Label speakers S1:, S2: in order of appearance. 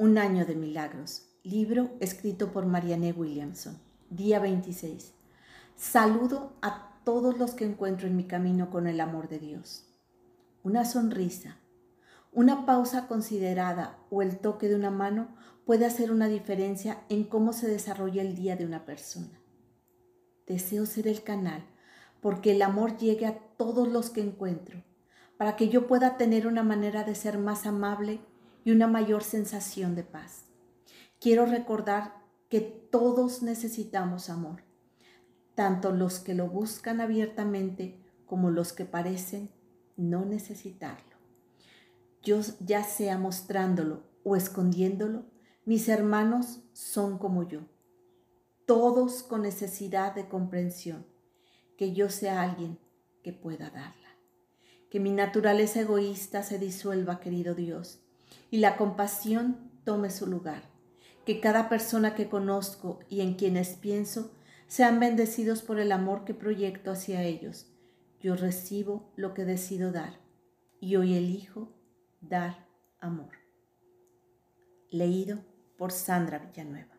S1: Un año de milagros. Libro escrito por Marianne Williamson. Día 26. Saludo a todos los que encuentro en mi camino con el amor de Dios. Una sonrisa, una pausa considerada o el toque de una mano puede hacer una diferencia en cómo se desarrolla el día de una persona. Deseo ser el canal porque el amor llegue a todos los que encuentro, para que yo pueda tener una manera de ser más amable y una mayor sensación de paz. Quiero recordar que todos necesitamos amor, tanto los que lo buscan abiertamente como los que parecen no necesitarlo. Yo ya sea mostrándolo o escondiéndolo, mis hermanos son como yo, todos con necesidad de comprensión, que yo sea alguien que pueda darla. Que mi naturaleza egoísta se disuelva, querido Dios, y la compasión tome su lugar. Que cada persona que conozco y en quienes pienso sean bendecidos por el amor que proyecto hacia ellos. Yo recibo lo que decido dar y hoy elijo dar amor. Leído por Sandra Villanueva.